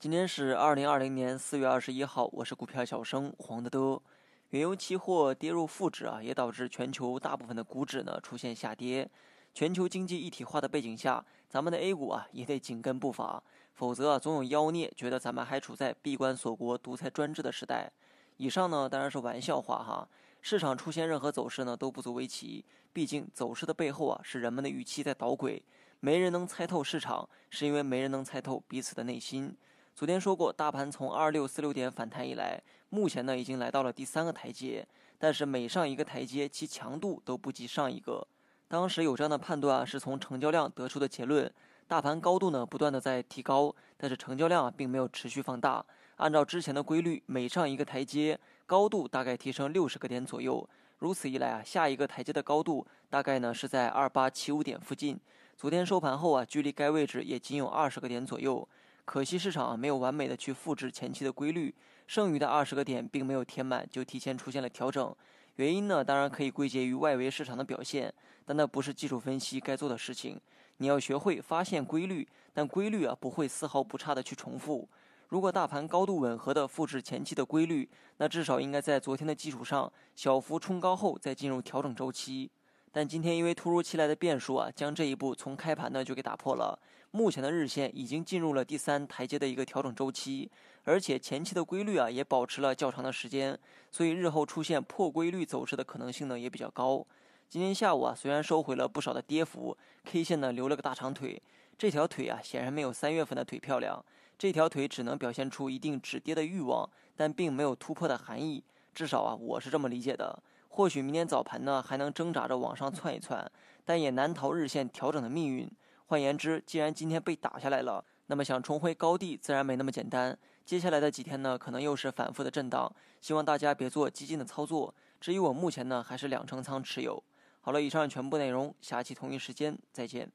今天是二零二零年四月二十一号，我是股票小生黄德德。原油期货跌入负值啊，也导致全球大部分的股指呢出现下跌。全球经济一体化的背景下，咱们的 A 股啊也得紧跟步伐，否则啊总有妖孽觉得咱们还处在闭关锁国、独裁专制的时代。以上呢当然是玩笑话哈，市场出现任何走势呢都不足为奇，毕竟走势的背后啊是人们的预期在捣鬼，没人能猜透市场，是因为没人能猜透彼此的内心。昨天说过，大盘从二六四六点反弹以来，目前呢已经来到了第三个台阶，但是每上一个台阶，其强度都不及上一个。当时有这样的判断啊，是从成交量得出的结论。大盘高度呢不断的在提高，但是成交量并没有持续放大。按照之前的规律，每上一个台阶，高度大概提升六十个点左右。如此一来啊，下一个台阶的高度大概呢是在二八七五点附近。昨天收盘后啊，距离该位置也仅有二十个点左右。可惜市场啊没有完美的去复制前期的规律，剩余的二十个点并没有填满，就提前出现了调整。原因呢，当然可以归结于外围市场的表现，但那不是技术分析该做的事情。你要学会发现规律，但规律啊不会丝毫不差的去重复。如果大盘高度吻合的复制前期的规律，那至少应该在昨天的基础上小幅冲高后再进入调整周期。但今天因为突如其来的变数啊，将这一步从开盘呢就给打破了。目前的日线已经进入了第三台阶的一个调整周期，而且前期的规律啊也保持了较长的时间，所以日后出现破规律走势的可能性呢也比较高。今天下午啊虽然收回了不少的跌幅，K 线呢留了个大长腿，这条腿啊显然没有三月份的腿漂亮，这条腿只能表现出一定止跌的欲望，但并没有突破的含义，至少啊我是这么理解的。或许明天早盘呢还能挣扎着往上窜一窜，但也难逃日线调整的命运。换言之，既然今天被打下来了，那么想重回高地自然没那么简单。接下来的几天呢，可能又是反复的震荡。希望大家别做激进的操作。至于我目前呢，还是两成仓持有。好了，以上全部内容，下期同一时间再见。